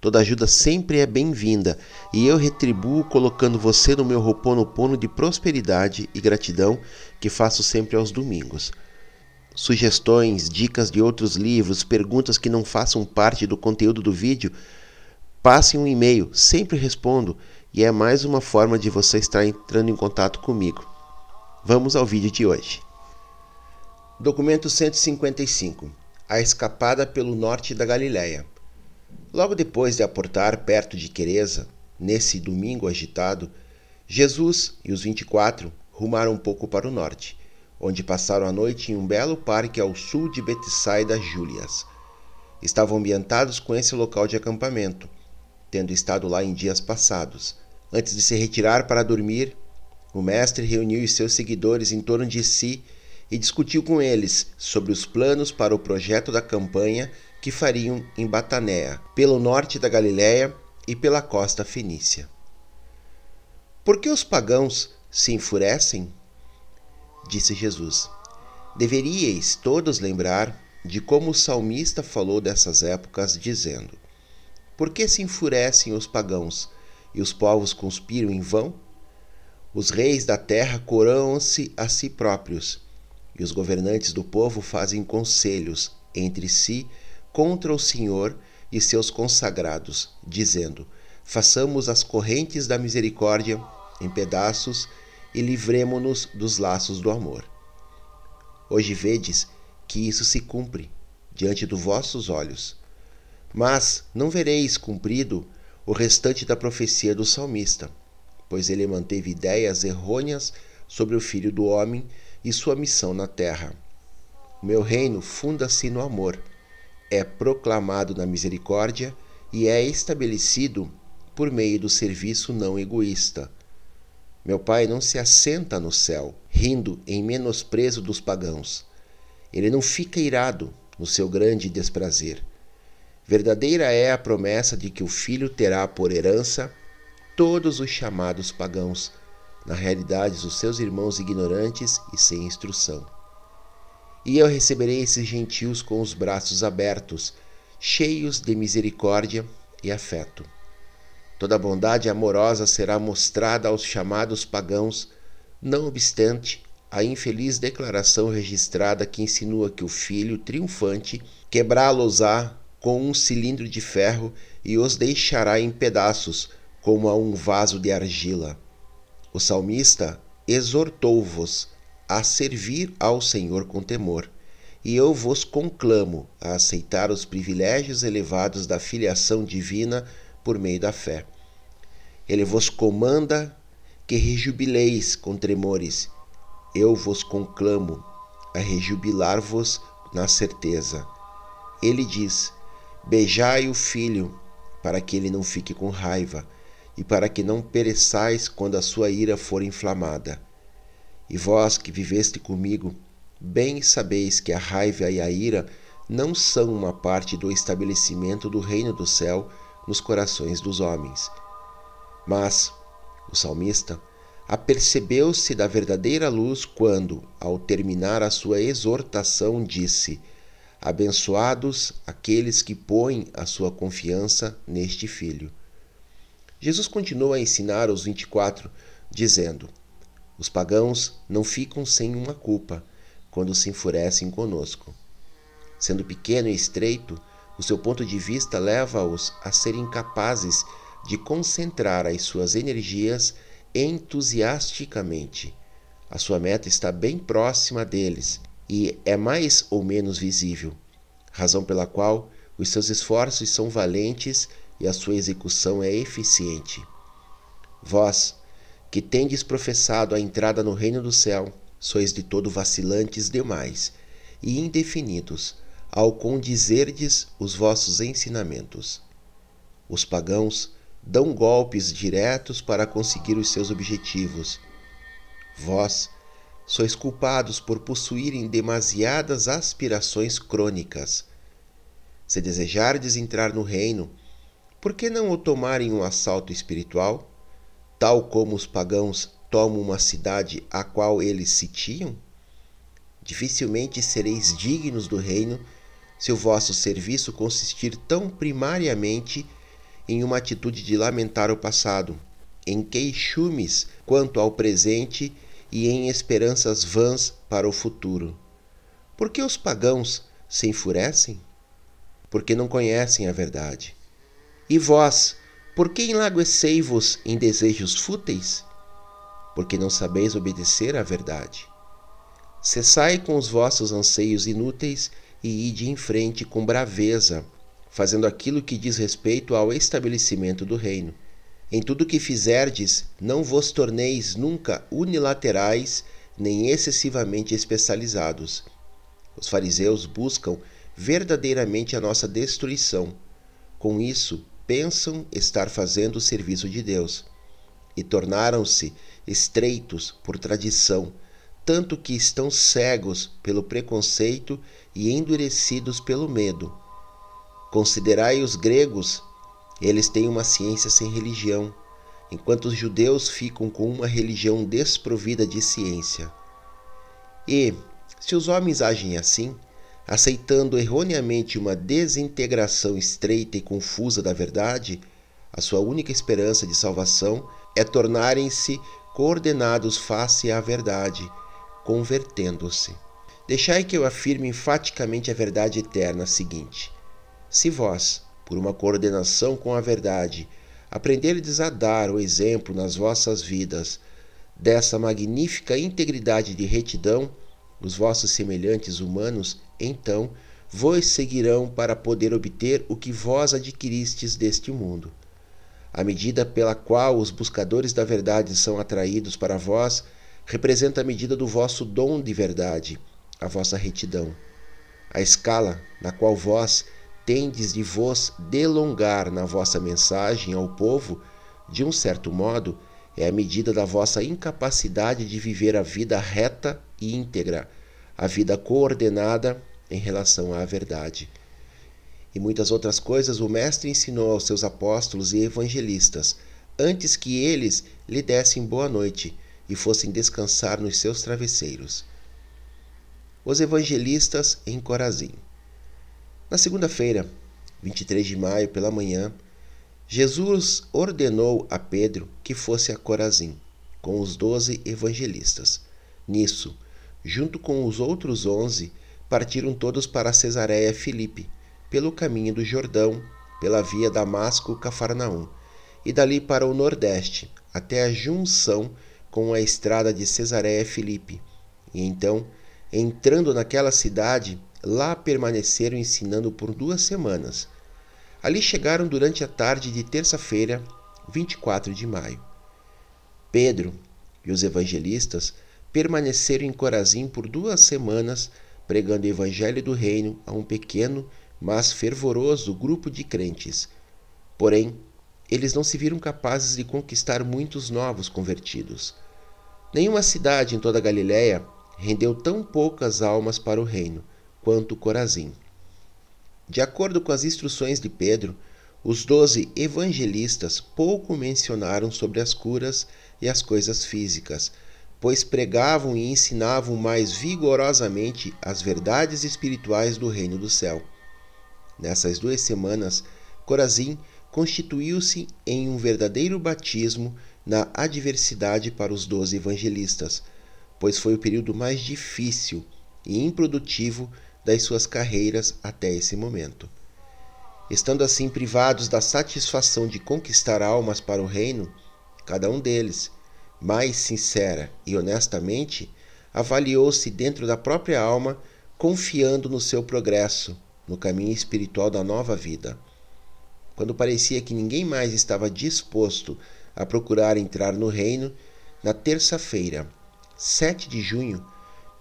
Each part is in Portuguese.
Toda ajuda sempre é bem-vinda e eu retribuo colocando você no meu roponopono de prosperidade e gratidão que faço sempre aos domingos. Sugestões, dicas de outros livros, perguntas que não façam parte do conteúdo do vídeo, passe um e-mail, sempre respondo e é mais uma forma de você estar entrando em contato comigo. Vamos ao vídeo de hoje. Documento 155 A escapada pelo norte da Galileia. Logo depois de aportar perto de Quereza, nesse domingo agitado, Jesus e os 24 rumaram um pouco para o norte, onde passaram a noite em um belo parque ao sul de Betsaida Júlias. Estavam ambientados com esse local de acampamento, tendo estado lá em dias passados. Antes de se retirar para dormir, o mestre reuniu os seus seguidores em torno de si e discutiu com eles sobre os planos para o projeto da campanha que fariam em Batanéa, pelo norte da Galiléia e pela costa fenícia. Por que os pagãos se enfurecem? Disse Jesus. Deveríeis todos lembrar de como o salmista falou dessas épocas, dizendo: Por que se enfurecem os pagãos e os povos conspiram em vão? Os reis da terra coroam-se a si próprios, e os governantes do povo fazem conselhos entre si contra o Senhor e seus consagrados, dizendo: Façamos as correntes da misericórdia em pedaços e livremo-nos dos laços do amor. Hoje vedes que isso se cumpre diante dos vossos olhos. Mas não vereis cumprido o restante da profecia do salmista, pois ele manteve ideias errôneas sobre o Filho do Homem e sua missão na terra. O meu reino funda-se no amor é proclamado na misericórdia e é estabelecido por meio do serviço não egoísta. Meu Pai não se assenta no céu, rindo em menosprezo dos pagãos. Ele não fica irado no seu grande desprazer. Verdadeira é a promessa de que o Filho terá por herança todos os chamados pagãos, na realidade, os seus irmãos ignorantes e sem instrução. E eu receberei esses gentios com os braços abertos, cheios de misericórdia e afeto. Toda bondade amorosa será mostrada aos chamados pagãos, não obstante a infeliz declaração registrada que insinua que o filho triunfante quebrá-los-á com um cilindro de ferro e os deixará em pedaços, como a um vaso de argila. O salmista exortou-vos a servir ao Senhor com temor, e eu vos conclamo a aceitar os privilégios elevados da filiação divina por meio da fé. Ele vos comanda que rejubileis com tremores. Eu vos conclamo a rejubilar-vos na certeza. Ele diz: Beijai o filho, para que ele não fique com raiva, e para que não pereçais quando a sua ira for inflamada. E vós que viveste comigo, bem sabeis que a raiva e a ira não são uma parte do estabelecimento do reino do céu nos corações dos homens. Mas o salmista apercebeu-se da verdadeira luz quando, ao terminar a sua exortação, disse: Abençoados aqueles que põem a sua confiança neste Filho. Jesus continua a ensinar os 24, dizendo: Os pagãos não ficam sem uma culpa quando se enfurecem conosco. Sendo pequeno e estreito, o seu ponto de vista leva-os a serem capazes de concentrar as suas energias entusiasticamente. A sua meta está bem próxima deles e é mais ou menos visível, razão pela qual os seus esforços são valentes e a sua execução é eficiente. Vós, que tendes professado a entrada no reino do céu, sois de todo vacilantes demais e indefinidos ao condizerdes os vossos ensinamentos. Os pagãos dão golpes diretos para conseguir os seus objetivos. Vós sois culpados por possuírem demasiadas aspirações crônicas. Se desejardes entrar no reino, por que não o tomarem um assalto espiritual, tal como os pagãos tomam uma cidade a qual eles sitiam? Dificilmente sereis dignos do reino se o vosso serviço consistir tão primariamente em uma atitude de lamentar o passado, em queixumes quanto ao presente e em esperanças vãs para o futuro. Por que os pagãos se enfurecem? Porque não conhecem a verdade. E vós, por que enlaguecei-vos em desejos fúteis? Porque não sabeis obedecer à verdade. Cessai com os vossos anseios inúteis e ide em frente com braveza, fazendo aquilo que diz respeito ao estabelecimento do reino. Em tudo que fizerdes, não vos torneis nunca unilaterais nem excessivamente especializados. Os fariseus buscam verdadeiramente a nossa destruição. Com isso, pensam estar fazendo o serviço de Deus. E tornaram-se estreitos por tradição, tanto que estão cegos pelo preconceito e endurecidos pelo medo. Considerai os gregos, eles têm uma ciência sem religião, enquanto os judeus ficam com uma religião desprovida de ciência. E, se os homens agem assim, aceitando erroneamente uma desintegração estreita e confusa da verdade, a sua única esperança de salvação é tornarem-se coordenados face à verdade, convertendo-se. Deixai que eu afirme enfaticamente a verdade eterna seguinte: se vós, por uma coordenação com a verdade, aprenderdes a dar o exemplo nas vossas vidas dessa magnífica integridade de retidão, os vossos semelhantes humanos, então, vos seguirão para poder obter o que vós adquiristes deste mundo. A medida pela qual os buscadores da verdade são atraídos para vós representa a medida do vosso dom de verdade a vossa retidão. A escala na qual vós tendes de vos delongar na vossa mensagem ao povo, de um certo modo, é a medida da vossa incapacidade de viver a vida reta e íntegra, a vida coordenada em relação à verdade. E muitas outras coisas o Mestre ensinou aos seus apóstolos e evangelistas, antes que eles lhe dessem boa noite e fossem descansar nos seus travesseiros os evangelistas em Corazim. Na segunda-feira, 23 de maio, pela manhã, Jesus ordenou a Pedro que fosse a Corazim com os doze evangelistas. Nisso, junto com os outros onze, partiram todos para Cesareia Filipe, pelo caminho do Jordão, pela via Damasco-Cafarnaum, e dali para o nordeste, até a junção com a estrada de Cesareia Filipe. E então Entrando naquela cidade, lá permaneceram ensinando por duas semanas. Ali chegaram durante a tarde de terça-feira, 24 de maio. Pedro e os evangelistas permaneceram em Corazim por duas semanas pregando o evangelho do reino a um pequeno, mas fervoroso grupo de crentes. Porém, eles não se viram capazes de conquistar muitos novos convertidos. Nenhuma cidade em toda a Galiléia rendeu tão poucas almas para o reino quanto Corazim. De acordo com as instruções de Pedro, os doze evangelistas pouco mencionaram sobre as curas e as coisas físicas, pois pregavam e ensinavam mais vigorosamente as verdades espirituais do reino do céu. Nessas duas semanas, Corazim constituiu-se em um verdadeiro batismo na adversidade para os doze evangelistas, pois foi o período mais difícil e improdutivo das suas carreiras até esse momento. Estando assim privados da satisfação de conquistar almas para o reino, cada um deles, mais sincera e honestamente, avaliou-se dentro da própria alma, confiando no seu progresso, no caminho espiritual da nova vida. Quando parecia que ninguém mais estava disposto a procurar entrar no reino, na terça-feira, 7 de junho,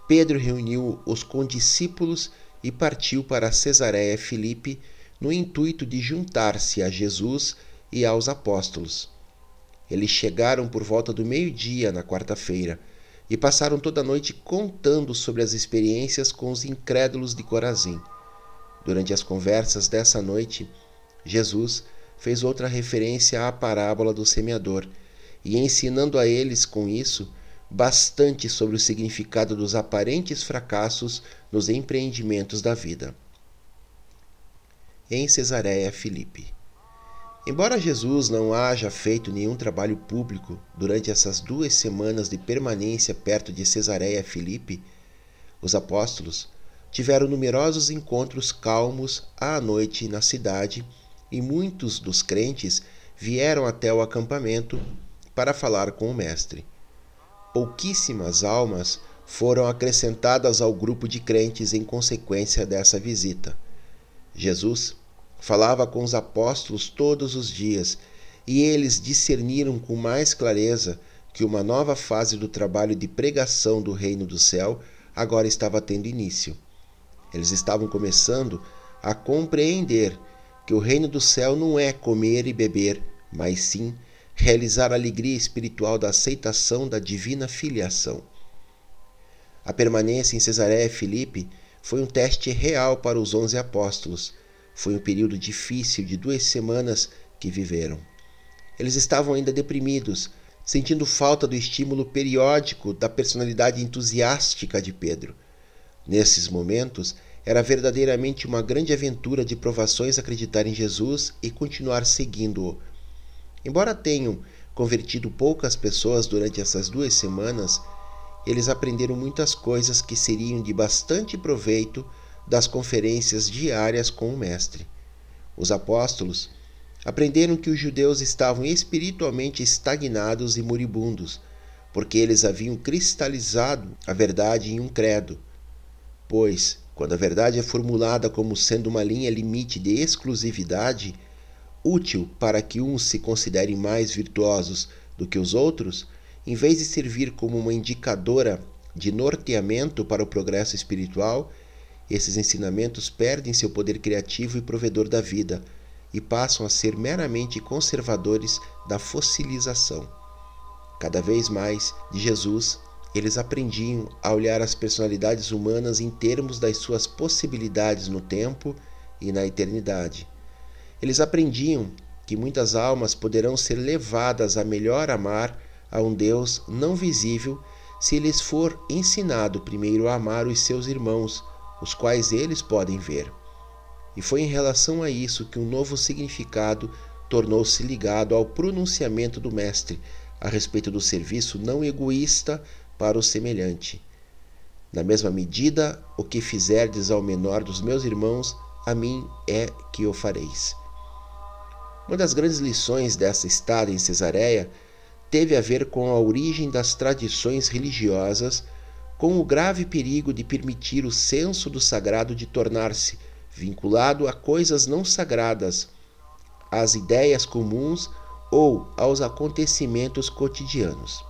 Pedro reuniu os condiscípulos e partiu para Cesareia Filipe no intuito de juntar-se a Jesus e aos apóstolos. Eles chegaram por volta do meio-dia na quarta-feira e passaram toda a noite contando sobre as experiências com os incrédulos de Corazim. Durante as conversas dessa noite, Jesus fez outra referência à parábola do semeador e, ensinando a eles com isso, bastante sobre o significado dos aparentes fracassos nos empreendimentos da vida. Em Cesareia Filipe. Embora Jesus não haja feito nenhum trabalho público durante essas duas semanas de permanência perto de Cesareia Filipe, os apóstolos tiveram numerosos encontros calmos à noite na cidade e muitos dos crentes vieram até o acampamento para falar com o Mestre pouquíssimas almas foram acrescentadas ao grupo de crentes em consequência dessa visita. Jesus falava com os apóstolos todos os dias e eles discerniram com mais clareza que uma nova fase do trabalho de pregação do reino do céu agora estava tendo início. Eles estavam começando a compreender que o reino do céu não é comer e beber, mas sim realizar a alegria espiritual da aceitação da divina filiação. A permanência em Cesareia Filipe foi um teste real para os onze apóstolos. Foi um período difícil de duas semanas que viveram. Eles estavam ainda deprimidos, sentindo falta do estímulo periódico da personalidade entusiástica de Pedro. Nesses momentos, era verdadeiramente uma grande aventura de provações acreditar em Jesus e continuar seguindo-o Embora tenham convertido poucas pessoas durante essas duas semanas, eles aprenderam muitas coisas que seriam de bastante proveito das conferências diárias com o Mestre. Os apóstolos aprenderam que os judeus estavam espiritualmente estagnados e moribundos, porque eles haviam cristalizado a verdade em um credo. Pois, quando a verdade é formulada como sendo uma linha limite de exclusividade, útil para que uns se considerem mais virtuosos do que os outros, em vez de servir como uma indicadora de norteamento para o progresso espiritual, esses ensinamentos perdem seu poder criativo e provedor da vida e passam a ser meramente conservadores da fossilização. Cada vez mais, de Jesus, eles aprendiam a olhar as personalidades humanas em termos das suas possibilidades no tempo e na eternidade eles aprendiam que muitas almas poderão ser levadas a melhor amar a um Deus não visível se lhes for ensinado primeiro a amar os seus irmãos, os quais eles podem ver. E foi em relação a isso que um novo significado tornou-se ligado ao pronunciamento do Mestre a respeito do serviço não egoísta para o semelhante. Na mesma medida, o que fizerdes ao menor dos meus irmãos, a mim é que o fareis. Uma das grandes lições dessa estada em Cesareia teve a ver com a origem das tradições religiosas, com o grave perigo de permitir o senso do sagrado de tornar-se vinculado a coisas não sagradas, às ideias comuns ou aos acontecimentos cotidianos.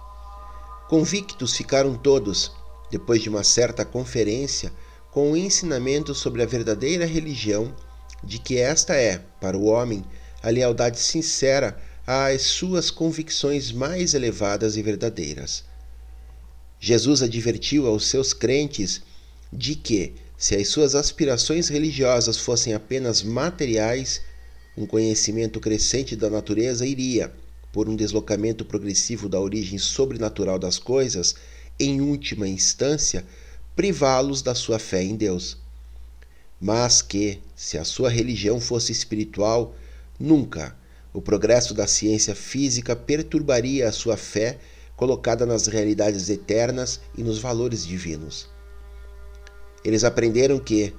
Convictos ficaram todos, depois de uma certa conferência, com o ensinamento sobre a verdadeira religião, de que esta é, para o homem, a lealdade sincera às suas convicções mais elevadas e verdadeiras. Jesus advertiu aos seus crentes de que, se as suas aspirações religiosas fossem apenas materiais, um conhecimento crescente da natureza iria, por um deslocamento progressivo da origem sobrenatural das coisas, em última instância, privá-los da sua fé em Deus. Mas que, se a sua religião fosse espiritual, nunca o progresso da ciência física perturbaria a sua fé colocada nas realidades eternas e nos valores divinos. Eles aprenderam que,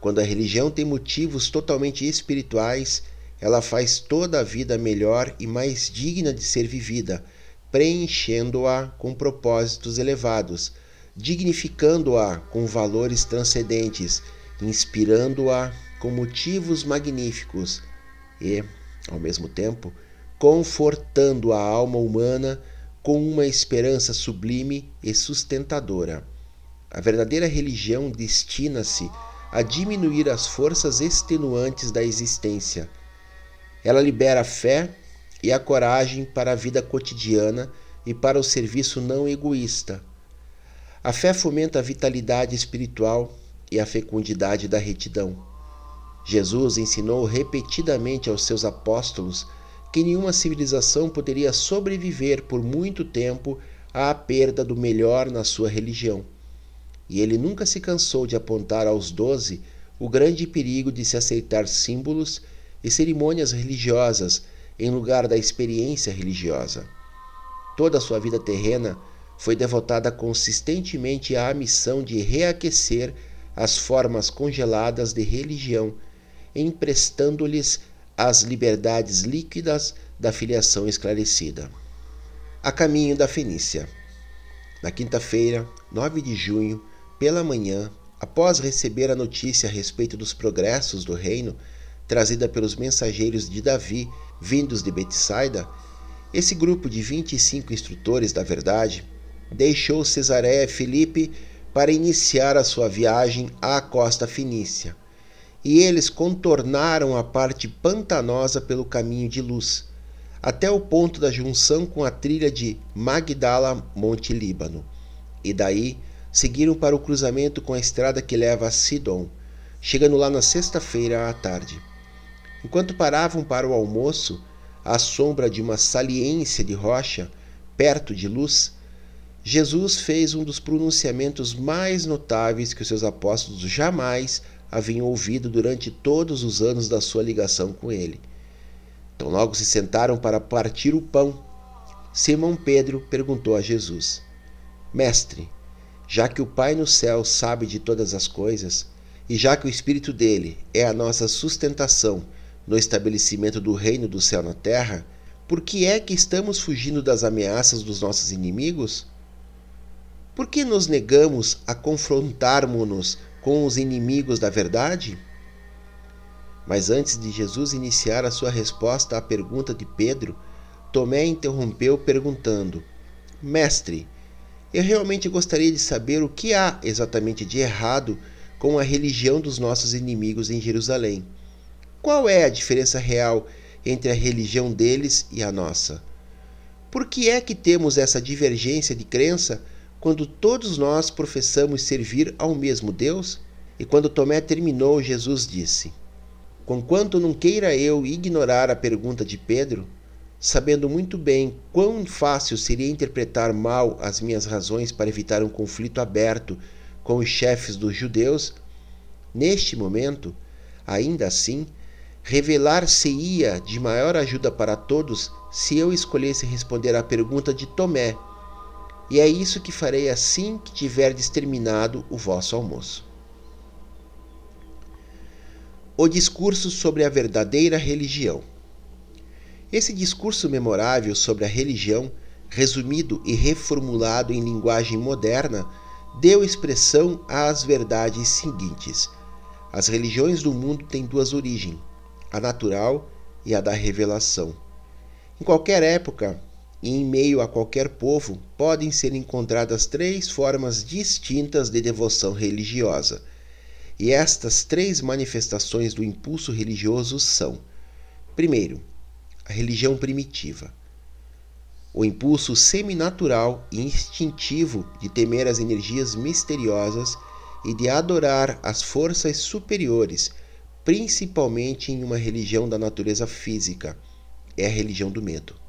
quando a religião tem motivos totalmente espirituais, ela faz toda a vida melhor e mais digna de ser vivida, preenchendo-a com propósitos elevados, dignificando-a com valores transcendentes, inspirando-a com motivos magníficos e, ao mesmo tempo, confortando a alma humana com uma esperança sublime e sustentadora. A verdadeira religião destina-se a diminuir as forças extenuantes da existência. Ela libera a fé e a coragem para a vida cotidiana e para o serviço não egoísta a fé fomenta a vitalidade espiritual e a fecundidade da retidão. Jesus ensinou repetidamente aos seus apóstolos que nenhuma civilização poderia sobreviver por muito tempo à perda do melhor na sua religião. E ele nunca se cansou de apontar aos doze o grande perigo de se aceitar símbolos e cerimônias religiosas em lugar da experiência religiosa. Toda a sua vida terrena foi devotada consistentemente à missão de reaquecer as formas congeladas de religião, emprestando-lhes as liberdades líquidas da filiação esclarecida. A caminho da Fenícia. Na quinta-feira, 9 de junho, pela manhã, após receber a notícia a respeito dos progressos do reino, trazida pelos mensageiros de Davi, vindos de Betsaida, esse grupo de 25 instrutores da verdade deixou Cesareia Filipe para iniciar a sua viagem à costa fenícia. E eles contornaram a parte pantanosa pelo caminho de luz, até o ponto da junção com a trilha de Magdala Monte Líbano. E daí seguiram para o cruzamento com a estrada que leva a Sidon, chegando lá na sexta-feira à tarde. Enquanto paravam para o almoço, à sombra de uma saliência de rocha, perto de luz, Jesus fez um dos pronunciamentos mais notáveis que os seus apóstolos jamais haviam ouvido durante todos os anos da sua ligação com ele. Então, logo se sentaram para partir o pão. Simão Pedro perguntou a Jesus: Mestre, já que o Pai no céu sabe de todas as coisas, e já que o Espírito dele é a nossa sustentação no estabelecimento do reino do céu na terra, por que é que estamos fugindo das ameaças dos nossos inimigos? Por que nos negamos a confrontarmos-nos com os inimigos da verdade? Mas antes de Jesus iniciar a sua resposta à pergunta de Pedro, Tomé interrompeu perguntando: Mestre, eu realmente gostaria de saber o que há exatamente de errado com a religião dos nossos inimigos em Jerusalém. Qual é a diferença real entre a religião deles e a nossa? Por que é que temos essa divergência de crença quando todos nós professamos servir ao mesmo Deus? E quando Tomé terminou, Jesus disse: Conquanto não queira eu ignorar a pergunta de Pedro, sabendo muito bem quão fácil seria interpretar mal as minhas razões para evitar um conflito aberto com os chefes dos judeus, neste momento, ainda assim, revelar-se-ia de maior ajuda para todos se eu escolhesse responder à pergunta de Tomé e é isso que farei assim que tiverdes terminado o vosso almoço. O discurso sobre a verdadeira religião. Esse discurso memorável sobre a religião, resumido e reformulado em linguagem moderna, deu expressão às verdades seguintes: as religiões do mundo têm duas origens, a natural e a da revelação. Em qualquer época, em meio a qualquer povo podem ser encontradas três formas distintas de devoção religiosa. E estas três manifestações do impulso religioso são: primeiro, a religião primitiva, o impulso seminatural e instintivo de temer as energias misteriosas e de adorar as forças superiores, principalmente em uma religião da natureza física, é a religião do medo.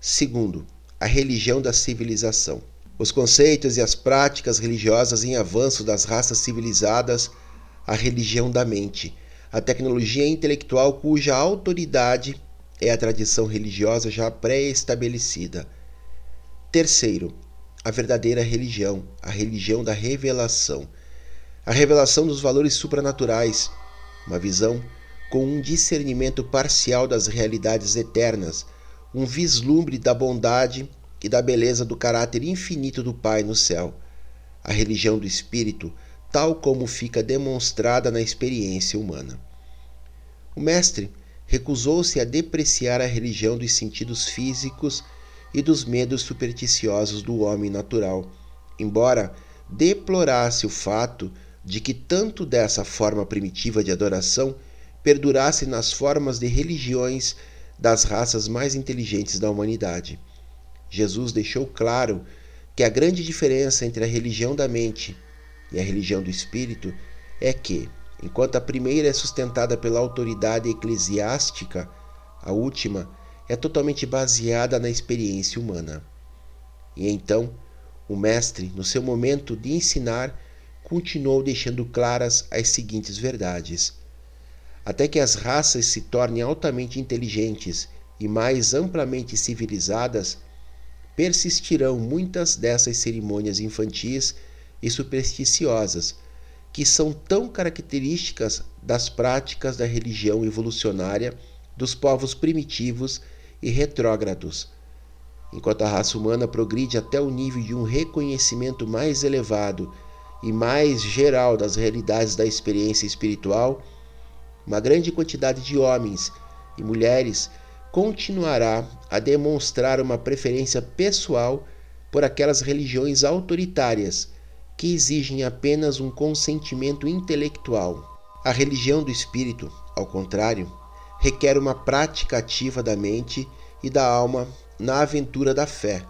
Segundo, a religião da civilização. Os conceitos e as práticas religiosas em avanço das raças civilizadas, a religião da mente, a tecnologia intelectual cuja autoridade é a tradição religiosa já pré-estabelecida. Terceiro, a verdadeira religião, a religião da revelação. A revelação dos valores supranaturais, uma visão com um discernimento parcial das realidades eternas, um vislumbre da bondade e da beleza do caráter infinito do Pai no céu. A religião do Espírito, tal como fica demonstrada na experiência humana. O Mestre recusou-se a depreciar a religião dos sentidos físicos e dos medos supersticiosos do homem natural, embora deplorasse o fato de que tanto dessa forma primitiva de adoração perdurasse nas formas de religiões das raças mais inteligentes da humanidade. Jesus deixou claro que a grande diferença entre a religião da mente e a religião do espírito é que, enquanto a primeira é sustentada pela autoridade eclesiástica, a última é totalmente baseada na experiência humana. E então, o Mestre, no seu momento de ensinar, continuou deixando claras as seguintes verdades. Até que as raças se tornem altamente inteligentes e mais amplamente civilizadas, persistirão muitas dessas cerimônias infantis e supersticiosas, que são tão características das práticas da religião evolucionária dos povos primitivos e retrógrados. Enquanto a raça humana progride até o nível de um reconhecimento mais elevado e mais geral das realidades da experiência espiritual, uma grande quantidade de homens e mulheres continuará a demonstrar uma preferência pessoal por aquelas religiões autoritárias que exigem apenas um consentimento intelectual. A religião do espírito, ao contrário, requer uma prática ativa da mente e da alma na aventura da fé,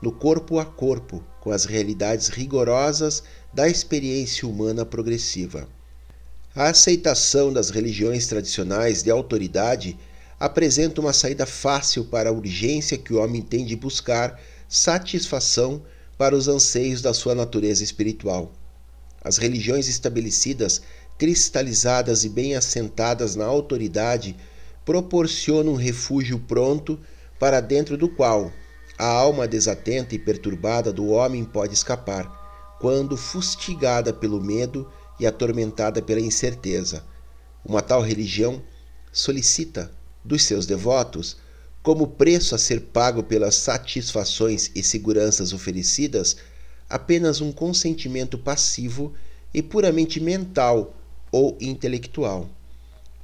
no corpo a corpo, com as realidades rigorosas da experiência humana progressiva. A aceitação das religiões tradicionais de autoridade apresenta uma saída fácil para a urgência que o homem tem de buscar satisfação para os anseios da sua natureza espiritual. As religiões estabelecidas cristalizadas e bem assentadas na autoridade, proporcionam um refúgio pronto para dentro do qual a alma desatenta e perturbada do homem pode escapar, quando fustigada pelo medo e atormentada pela incerteza. Uma tal religião solicita dos seus devotos, como preço a ser pago pelas satisfações e seguranças oferecidas, apenas um consentimento passivo e puramente mental ou intelectual.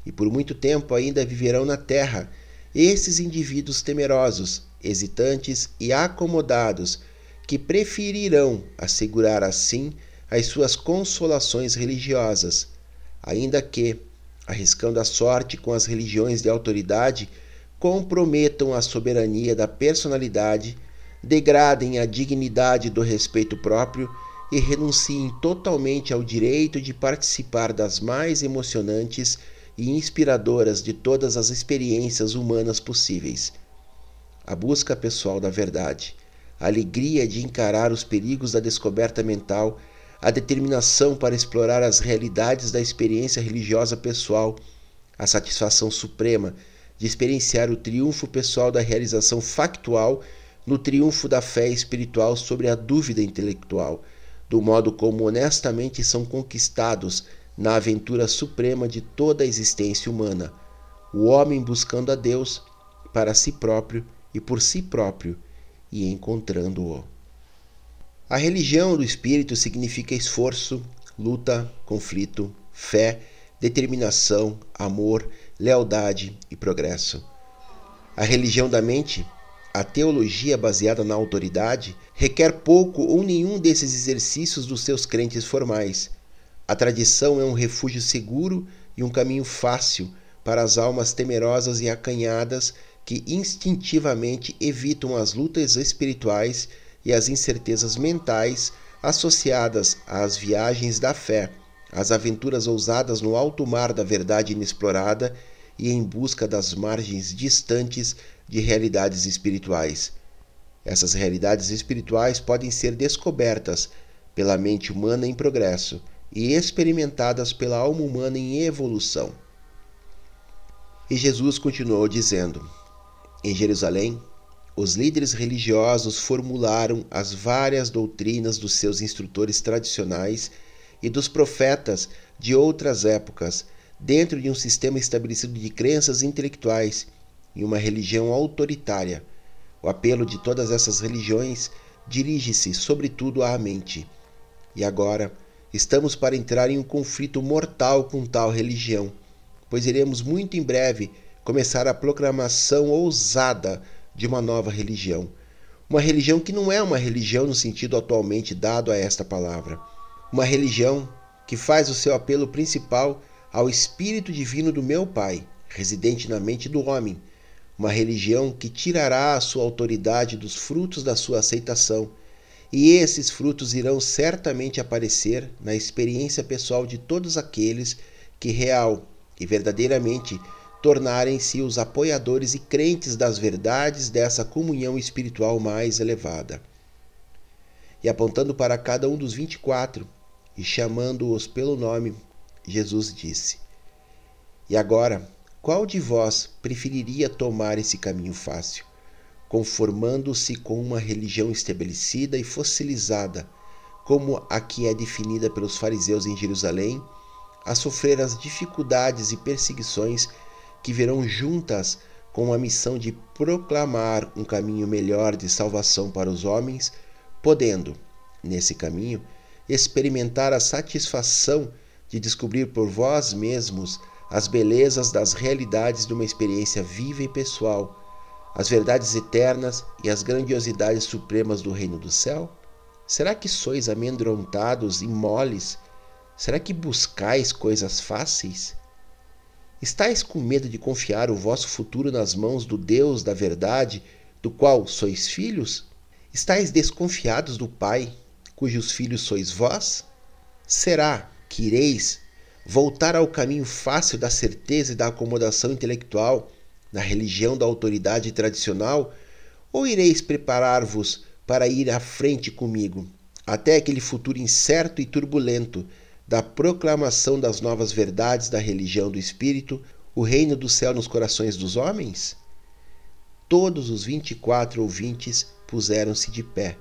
E por muito tempo ainda viverão na terra esses indivíduos temerosos, hesitantes e acomodados, que preferirão assegurar assim as suas consolações religiosas, ainda que, arriscando a sorte com as religiões de autoridade, comprometam a soberania da personalidade, degradem a dignidade do respeito próprio e renunciem totalmente ao direito de participar das mais emocionantes e inspiradoras de todas as experiências humanas possíveis. A busca pessoal da verdade, a alegria de encarar os perigos da descoberta mental, a determinação para explorar as realidades da experiência religiosa pessoal, a satisfação suprema de experienciar o triunfo pessoal da realização factual no triunfo da fé espiritual sobre a dúvida intelectual do modo como honestamente são conquistados na aventura suprema de toda a existência humana, o homem buscando a Deus para si próprio e por si próprio e encontrando-o. A religião do espírito significa esforço, luta, conflito, fé, determinação, amor, lealdade e progresso. A religião da mente a teologia baseada na autoridade requer pouco ou nenhum desses exercícios dos seus crentes formais, A tradição é um refúgio seguro e um caminho fácil para as almas temerosas e acanhadas que instintivamente evitam as lutas espirituais e as incertezas mentais associadas às viagens da fé, às aventuras ousadas no alto mar da verdade inexplorada e em busca das margens distantes de realidades espirituais. Essas realidades espirituais podem ser descobertas pela mente humana em progresso e experimentadas pela alma humana em evolução. E Jesus continuou dizendo: Em Jerusalém, os líderes religiosos formularam as várias doutrinas dos seus instrutores tradicionais e dos profetas de outras épocas, dentro de um sistema estabelecido de crenças intelectuais e uma religião autoritária. O apelo de todas essas religiões dirige-se sobretudo à mente. E agora, Estamos para entrar em um conflito mortal com tal religião, pois iremos muito em breve começar a proclamação ousada de uma nova religião. Uma religião que não é uma religião no sentido atualmente dado a esta palavra. Uma religião que faz o seu apelo principal ao Espírito Divino do meu Pai, residente na mente do homem. Uma religião que tirará a sua autoridade dos frutos da sua aceitação e esses frutos irão certamente aparecer na experiência pessoal de todos aqueles que real e verdadeiramente tornarem-se os apoiadores e crentes das verdades dessa comunhão espiritual mais elevada. E apontando para cada um dos vinte e quatro e chamando-os pelo nome, Jesus disse: E agora, qual de vós preferiria tomar esse caminho fácil? conformando-se com uma religião estabelecida e fossilizada, como a que é definida pelos fariseus em Jerusalém, a sofrer as dificuldades e perseguições que virão juntas com a missão de proclamar um caminho melhor de salvação para os homens, podendo, nesse caminho, experimentar a satisfação de descobrir por vós mesmos as belezas das realidades de uma experiência viva e pessoal as verdades eternas e as grandiosidades supremas do reino do céu? Será que sois amedrontados e moles? Será que buscais coisas fáceis? Estais com medo de confiar o vosso futuro nas mãos do Deus da verdade, do qual sois filhos? Estais desconfiados do Pai, cujos filhos sois vós? Será que ireis voltar ao caminho fácil da certeza e da acomodação intelectual na religião da autoridade tradicional, ou ireis preparar-vos para ir à frente comigo, até aquele futuro incerto e turbulento da proclamação das novas verdades da religião do Espírito, o reino do céu nos corações dos homens? Todos os vinte e quatro ouvintes puseram-se de pé,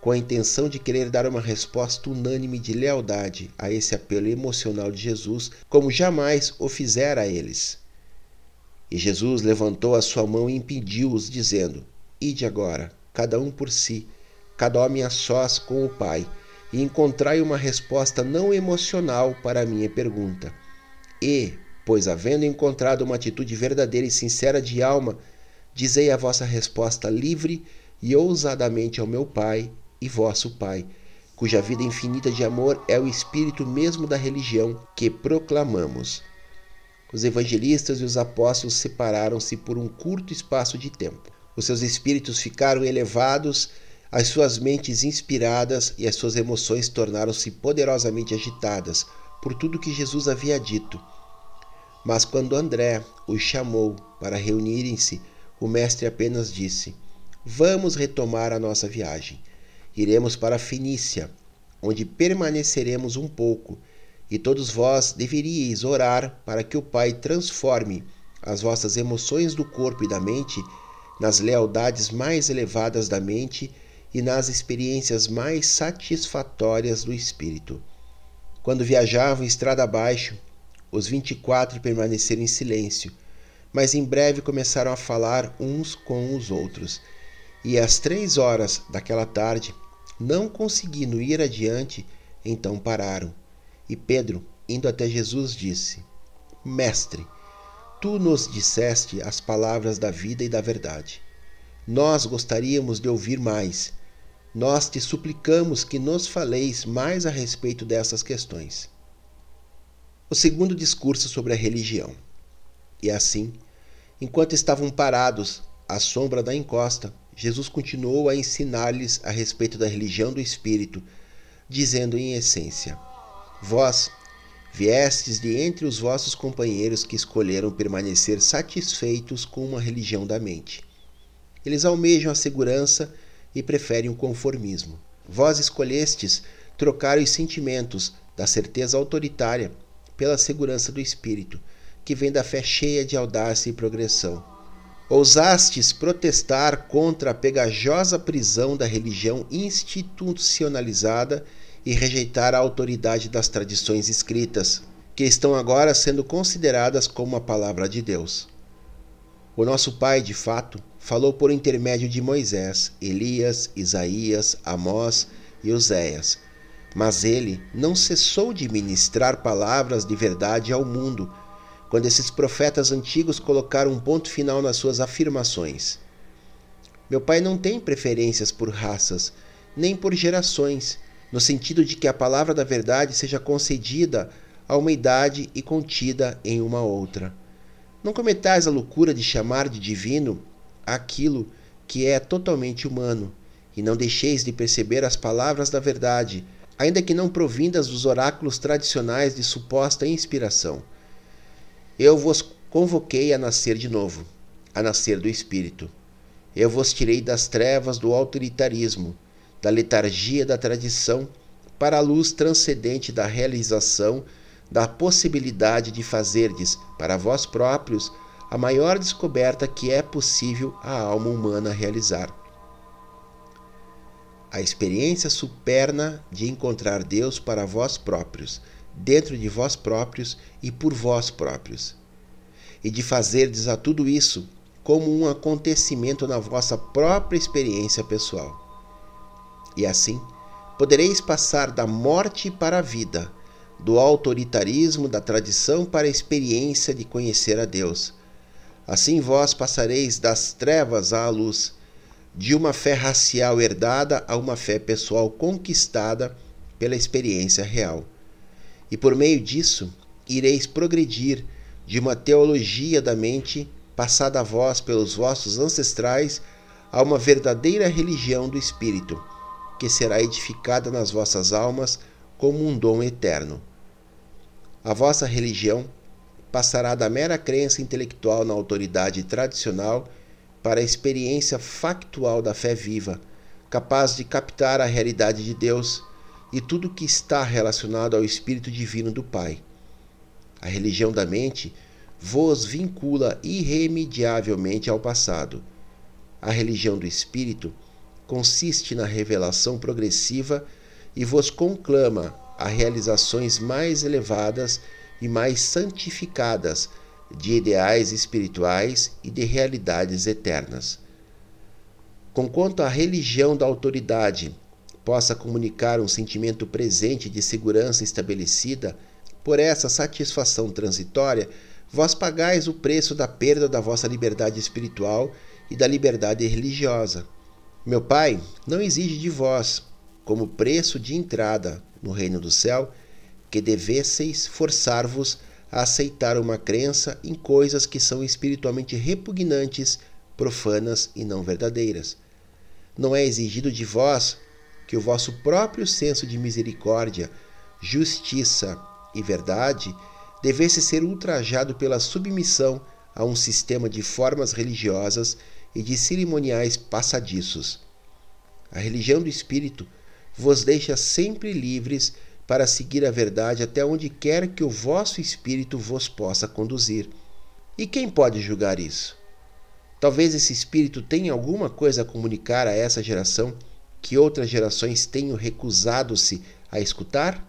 com a intenção de querer dar uma resposta unânime de lealdade a esse apelo emocional de Jesus, como jamais o fizera a eles. E Jesus levantou a sua mão e impediu-os, dizendo: Ide agora, cada um por si, cada homem a sós com o Pai, e encontrai uma resposta não emocional para a minha pergunta. E, pois havendo encontrado uma atitude verdadeira e sincera de alma, dizei a vossa resposta livre e ousadamente ao meu Pai e vosso Pai, cuja vida infinita de amor é o espírito mesmo da religião que proclamamos. Os evangelistas e os apóstolos separaram-se por um curto espaço de tempo. Os seus espíritos ficaram elevados, as suas mentes inspiradas e as suas emoções tornaram-se poderosamente agitadas por tudo que Jesus havia dito. Mas quando André os chamou para reunirem-se, o mestre apenas disse: Vamos retomar a nossa viagem. Iremos para a Fenícia, onde permaneceremos um pouco e todos vós deveríeis orar para que o Pai transforme as vossas emoções do corpo e da mente nas lealdades mais elevadas da mente e nas experiências mais satisfatórias do espírito. Quando viajavam estrada abaixo, os vinte e quatro permaneceram em silêncio, mas em breve começaram a falar uns com os outros. E às três horas daquela tarde, não conseguindo ir adiante, então pararam e Pedro, indo até Jesus, disse: Mestre, tu nos disseste as palavras da vida e da verdade. Nós gostaríamos de ouvir mais. Nós te suplicamos que nos faleis mais a respeito dessas questões. O segundo discurso sobre a religião. E assim, enquanto estavam parados à sombra da encosta, Jesus continuou a ensinar-lhes a respeito da religião do Espírito, dizendo em essência: Vós viestes de entre os vossos companheiros que escolheram permanecer satisfeitos com uma religião da mente. Eles almejam a segurança e preferem o conformismo. Vós escolhestes trocar os sentimentos da certeza autoritária pela segurança do espírito, que vem da fé cheia de audácia e progressão. Ousastes protestar contra a pegajosa prisão da religião institucionalizada e rejeitar a autoridade das tradições escritas, que estão agora sendo consideradas como a palavra de Deus. O nosso Pai, de fato, falou por intermédio de Moisés, Elias, Isaías, Amós e Oséias, mas ele não cessou de ministrar palavras de verdade ao mundo quando esses profetas antigos colocaram um ponto final nas suas afirmações. Meu pai não tem preferências por raças, nem por gerações, no sentido de que a palavra da verdade seja concedida a uma idade e contida em uma outra. Não cometais a loucura de chamar de divino aquilo que é totalmente humano, e não deixeis de perceber as palavras da verdade, ainda que não provindas dos oráculos tradicionais de suposta inspiração. Eu vos convoquei a nascer de novo, a nascer do Espírito. Eu vos tirei das trevas do autoritarismo da letargia da tradição para a luz transcendente da realização da possibilidade de fazerdes para vós próprios a maior descoberta que é possível à alma humana realizar. A experiência superna de encontrar Deus para vós próprios, dentro de vós próprios e por vós próprios. E de fazerdes a tudo isso como um acontecimento na vossa própria experiência pessoal. E assim, podereis passar da morte para a vida, do autoritarismo da tradição para a experiência de conhecer a Deus. Assim vós passareis das trevas à luz, de uma fé racial herdada a uma fé pessoal conquistada pela experiência real. E por meio disso, ireis progredir de uma teologia da mente passada a vós pelos vossos ancestrais a uma verdadeira religião do espírito que será edificada nas vossas almas como um dom eterno. A vossa religião passará da mera crença intelectual na autoridade tradicional para a experiência factual da fé viva, capaz de captar a realidade de Deus e tudo que está relacionado ao Espírito Divino do Pai. A religião da mente vos vincula irremediavelmente ao passado. A religião do Espírito consiste na revelação progressiva e vos conclama a realizações mais elevadas e mais santificadas de ideais espirituais e de realidades eternas. Conquanto a religião da autoridade possa comunicar um sentimento presente de segurança estabelecida, por essa satisfação transitória, vós pagais o preço da perda da vossa liberdade espiritual e da liberdade religiosa. Meu Pai não exige de vós, como preço de entrada no reino do céu, que devesseis forçar-vos a aceitar uma crença em coisas que são espiritualmente repugnantes, profanas e não verdadeiras. Não é exigido de vós que o vosso próprio senso de misericórdia, justiça e verdade devesse ser ultrajado pela submissão a um sistema de formas religiosas e de cerimoniais passadiços. A religião do Espírito vos deixa sempre livres para seguir a verdade até onde quer que o vosso espírito vos possa conduzir. E quem pode julgar isso? Talvez esse espírito tenha alguma coisa a comunicar a essa geração que outras gerações tenham recusado-se a escutar?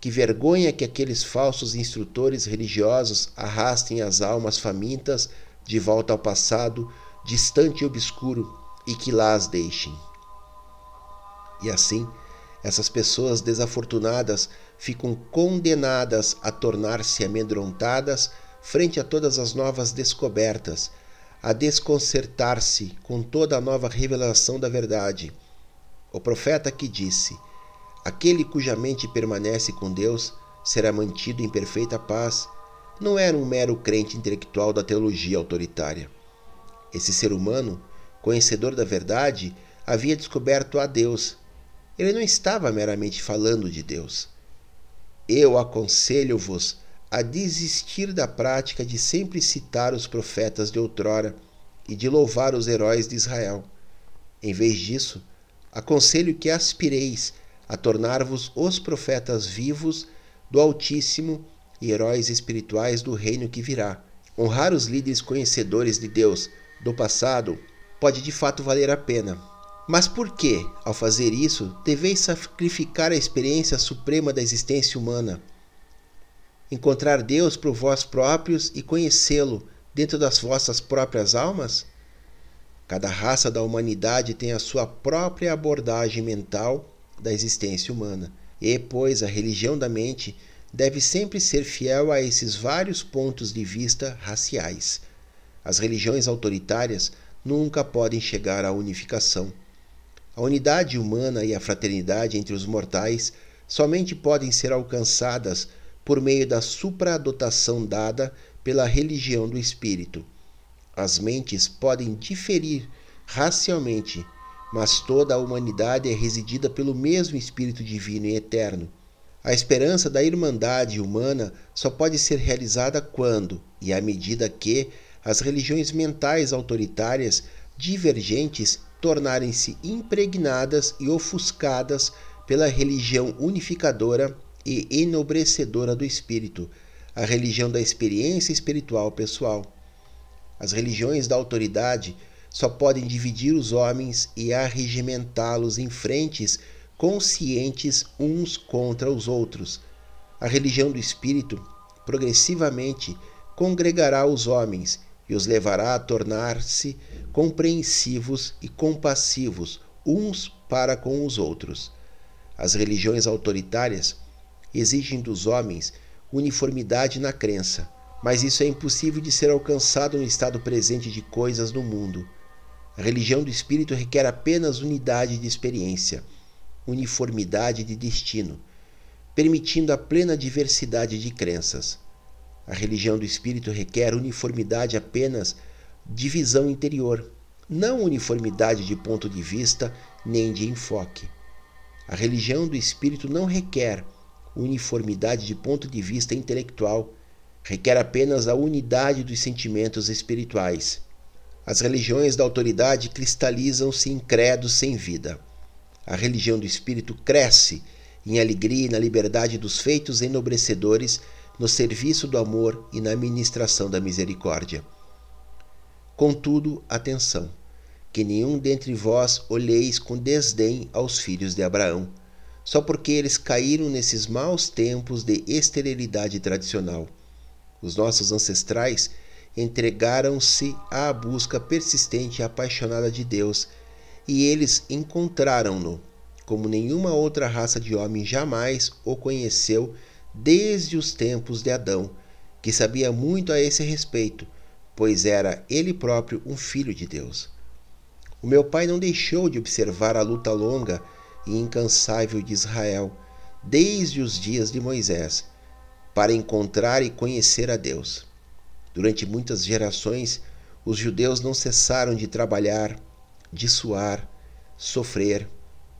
Que vergonha que aqueles falsos instrutores religiosos arrastem as almas famintas de volta ao passado, distante e obscuro, e que lá as deixem. E assim, essas pessoas desafortunadas ficam condenadas a tornar-se amedrontadas frente a todas as novas descobertas, a desconcertar-se com toda a nova revelação da verdade. O profeta que disse: Aquele cuja mente permanece com Deus será mantido em perfeita paz, não era um mero crente intelectual da teologia autoritária. Esse ser humano, conhecedor da verdade, havia descoberto a Deus. Ele não estava meramente falando de Deus. Eu aconselho-vos a desistir da prática de sempre citar os profetas de outrora e de louvar os heróis de Israel. Em vez disso, aconselho que aspireis a tornar-vos os profetas vivos do Altíssimo e heróis espirituais do reino que virá. Honrar os líderes conhecedores de Deus do passado pode de fato valer a pena. Mas por que, ao fazer isso, deveis sacrificar a experiência suprema da existência humana? Encontrar Deus por vós próprios e conhecê-lo dentro das vossas próprias almas? Cada raça da humanidade tem a sua própria abordagem mental da existência humana. E, pois, a religião da mente deve sempre ser fiel a esses vários pontos de vista raciais. As religiões autoritárias nunca podem chegar à unificação. A unidade humana e a fraternidade entre os mortais somente podem ser alcançadas por meio da supradotação dada pela religião do espírito. As mentes podem diferir racialmente, mas toda a humanidade é residida pelo mesmo espírito divino e eterno. A esperança da irmandade humana só pode ser realizada quando e à medida que as religiões mentais autoritárias divergentes tornarem-se impregnadas e ofuscadas pela religião unificadora e enobrecedora do espírito, a religião da experiência espiritual pessoal. As religiões da autoridade só podem dividir os homens e arregimentá-los em frentes conscientes uns contra os outros. A religião do espírito progressivamente congregará os homens e os levará a tornar-se compreensivos e compassivos uns para com os outros. As religiões autoritárias exigem dos homens uniformidade na crença, mas isso é impossível de ser alcançado no estado presente de coisas no mundo. A religião do espírito requer apenas unidade de experiência, uniformidade de destino, permitindo a plena diversidade de crenças. A religião do espírito requer uniformidade apenas de visão interior, não uniformidade de ponto de vista nem de enfoque. A religião do espírito não requer uniformidade de ponto de vista intelectual, requer apenas a unidade dos sentimentos espirituais. As religiões da autoridade cristalizam-se em credos sem vida. A religião do espírito cresce em alegria e na liberdade dos feitos enobrecedores, no serviço do amor e na administração da misericórdia. Contudo, atenção, que nenhum dentre vós olheis com desdém aos filhos de Abraão só porque eles caíram nesses maus tempos de esterilidade tradicional. Os nossos ancestrais entregaram-se à busca persistente e apaixonada de Deus, e eles encontraram-no, como nenhuma outra raça de homem jamais o conheceu desde os tempos de Adão, que sabia muito a esse respeito, pois era ele próprio um filho de Deus. O meu pai não deixou de observar a luta longa e incansável de Israel, desde os dias de Moisés, para encontrar e conhecer a Deus. Durante muitas gerações, os judeus não cessaram de trabalhar, de suar, sofrer,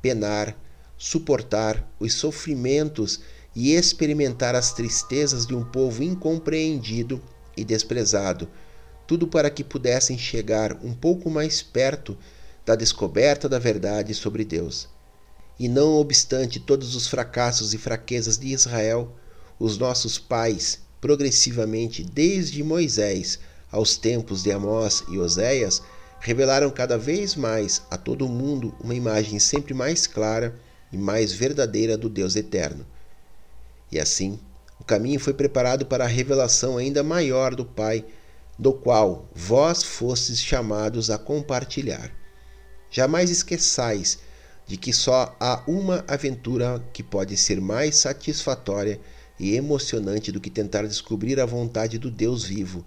penar, suportar os sofrimentos e experimentar as tristezas de um povo incompreendido e desprezado, tudo para que pudessem chegar um pouco mais perto da descoberta da verdade sobre Deus. E não obstante todos os fracassos e fraquezas de Israel, os nossos pais, progressivamente desde Moisés aos tempos de Amós e Oséias, revelaram cada vez mais a todo o mundo uma imagem sempre mais clara e mais verdadeira do Deus eterno. E assim, o caminho foi preparado para a revelação ainda maior do Pai, do qual vós fostes chamados a compartilhar. Jamais esqueçais de que só há uma aventura que pode ser mais satisfatória e emocionante do que tentar descobrir a vontade do Deus vivo.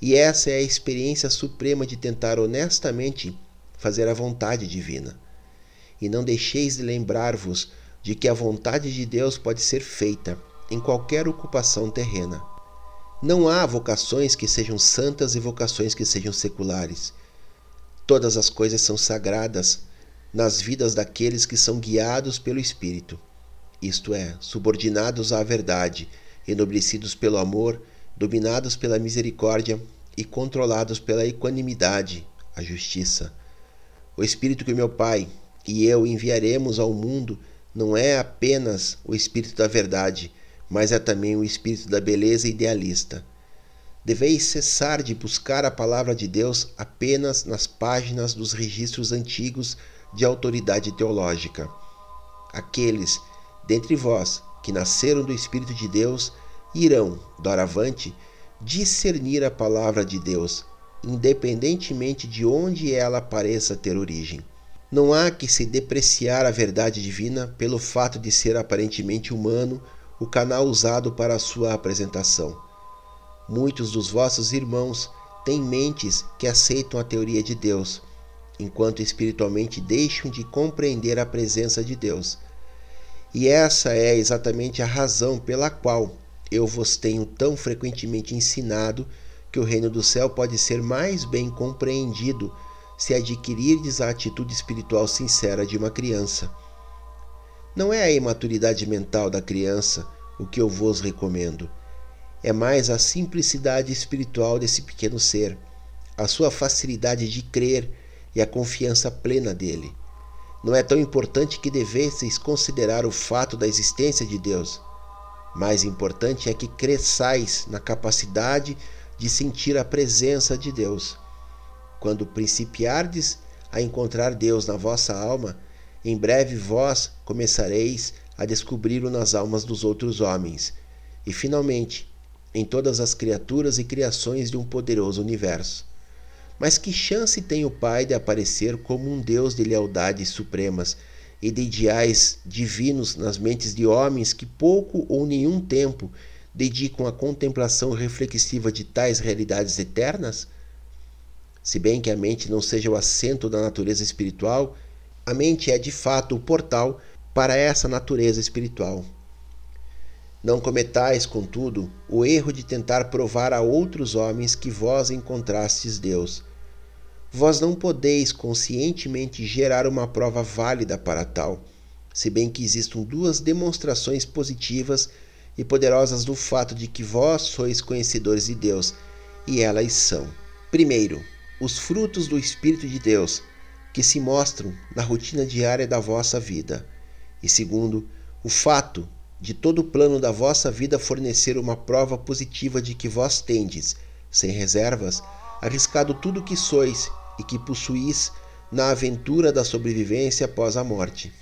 E essa é a experiência suprema de tentar honestamente fazer a vontade divina. E não deixeis de lembrar-vos de que a vontade de Deus pode ser feita em qualquer ocupação terrena. Não há vocações que sejam santas e vocações que sejam seculares. Todas as coisas são sagradas nas vidas daqueles que são guiados pelo Espírito, isto é, subordinados à verdade, enobrecidos pelo amor, dominados pela misericórdia e controlados pela equanimidade, a justiça. O Espírito que meu Pai e eu enviaremos ao mundo não é apenas o Espírito da verdade, mas é também o Espírito da beleza idealista. Deveis cessar de buscar a palavra de Deus apenas nas páginas dos registros antigos de autoridade teológica. Aqueles dentre vós que nasceram do Espírito de Deus irão, doravante, discernir a palavra de Deus, independentemente de onde ela pareça ter origem. Não há que se depreciar a verdade divina pelo fato de ser aparentemente humano o canal usado para a sua apresentação. Muitos dos vossos irmãos têm mentes que aceitam a teoria de Deus, enquanto espiritualmente deixam de compreender a presença de Deus. E essa é exatamente a razão pela qual eu vos tenho tão frequentemente ensinado que o reino do céu pode ser mais bem compreendido se adquirirdes a atitude espiritual sincera de uma criança. Não é a imaturidade mental da criança o que eu vos recomendo. É mais a simplicidade espiritual desse pequeno ser, a sua facilidade de crer e a confiança plena dele. Não é tão importante que devesseis considerar o fato da existência de Deus mais importante é que cresçais na capacidade de sentir a presença de Deus. Quando principiardes a encontrar Deus na vossa alma, em breve vós começareis a descobri-lo nas almas dos outros homens, e finalmente em todas as criaturas e criações de um poderoso universo. Mas que chance tem o Pai de aparecer como um Deus de lealdades supremas e de ideais divinos nas mentes de homens que pouco ou nenhum tempo dedicam à contemplação reflexiva de tais realidades eternas? Se bem que a mente não seja o assento da natureza espiritual, a mente é de fato o portal para essa natureza espiritual. Não cometais, contudo, o erro de tentar provar a outros homens que vós encontrastes Deus vós não podeis conscientemente gerar uma prova válida para tal, se bem que existam duas demonstrações positivas e poderosas do fato de que vós sois conhecedores de Deus, e elas são: primeiro, os frutos do Espírito de Deus, que se mostram na rotina diária da vossa vida, e segundo, o fato de todo o plano da vossa vida fornecer uma prova positiva de que vós tendes, sem reservas, arriscado tudo o que sois e que possuís na aventura da sobrevivência após a morte,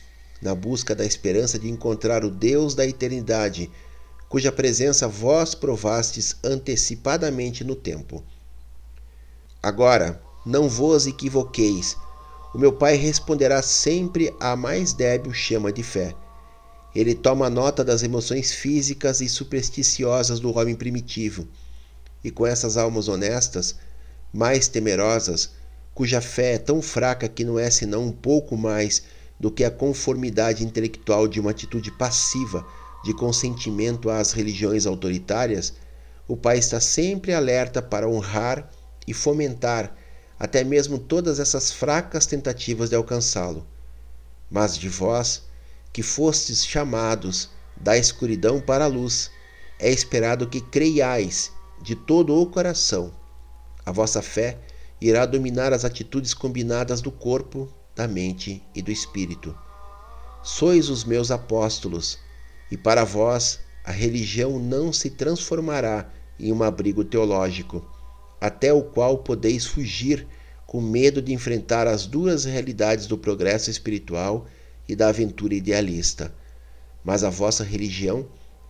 na busca da esperança de encontrar o Deus da eternidade, cuja presença vós provastes antecipadamente no tempo. Agora, não vos equivoqueis. O meu Pai responderá sempre à mais débil chama de fé. Ele toma nota das emoções físicas e supersticiosas do homem primitivo, e com essas almas honestas, mais temerosas, cuja fé é tão fraca que não é senão um pouco mais do que a conformidade intelectual de uma atitude passiva de consentimento às religiões autoritárias, o Pai está sempre alerta para honrar e fomentar até mesmo todas essas fracas tentativas de alcançá-lo. Mas de vós, que fostes chamados da escuridão para a luz, é esperado que creiais de todo o coração. A vossa fé irá dominar as atitudes combinadas do corpo, da mente e do espírito. Sois os meus apóstolos, e para vós a religião não se transformará em um abrigo teológico, até o qual podeis fugir com medo de enfrentar as duras realidades do progresso espiritual e da aventura idealista. Mas a vossa religião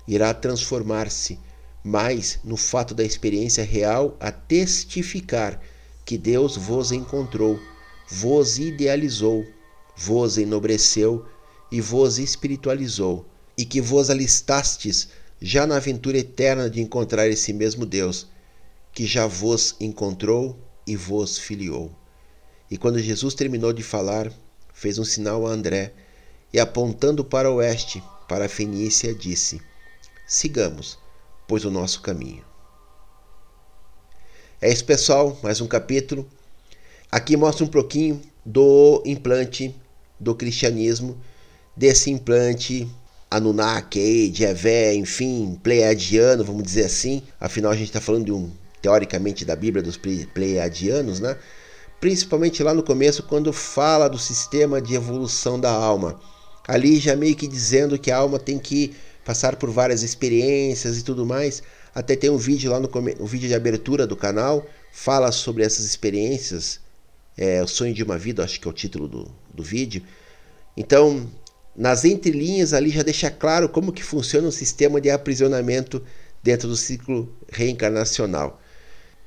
irá transformar-se mais no fato da experiência real a testificar que Deus vos encontrou, vos idealizou, vos enobreceu e vos espiritualizou, e que vos alistastes já na aventura eterna de encontrar esse mesmo Deus, que já vos encontrou e vos filiou. E quando Jesus terminou de falar, fez um sinal a André e, apontando para o oeste, para a Fenícia, disse: sigamos, pois o nosso caminho. É isso, pessoal, mais um capítulo. Aqui mostra um pouquinho do implante do cristianismo, desse implante Anunnaki, Jevé, enfim, pleiadiano, vamos dizer assim. Afinal, a gente está falando de um, teoricamente, da Bíblia dos pleiadianos, né? Principalmente lá no começo, quando fala do sistema de evolução da alma. Ali já meio que dizendo que a alma tem que passar por várias experiências e tudo mais. Até tem um vídeo lá no um vídeo de abertura do canal, fala sobre essas experiências. É, o sonho de uma vida, acho que é o título do, do vídeo. Então, nas entrelinhas ali já deixa claro como que funciona o sistema de aprisionamento dentro do ciclo reencarnacional.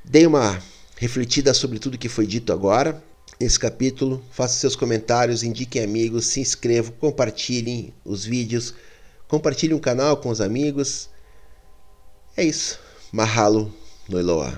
Dei uma refletida sobre tudo que foi dito agora nesse capítulo. Faça seus comentários, indiquem amigos, se inscrevam, compartilhem os vídeos, compartilhem o canal com os amigos. É isso. Mahalo Noiloa.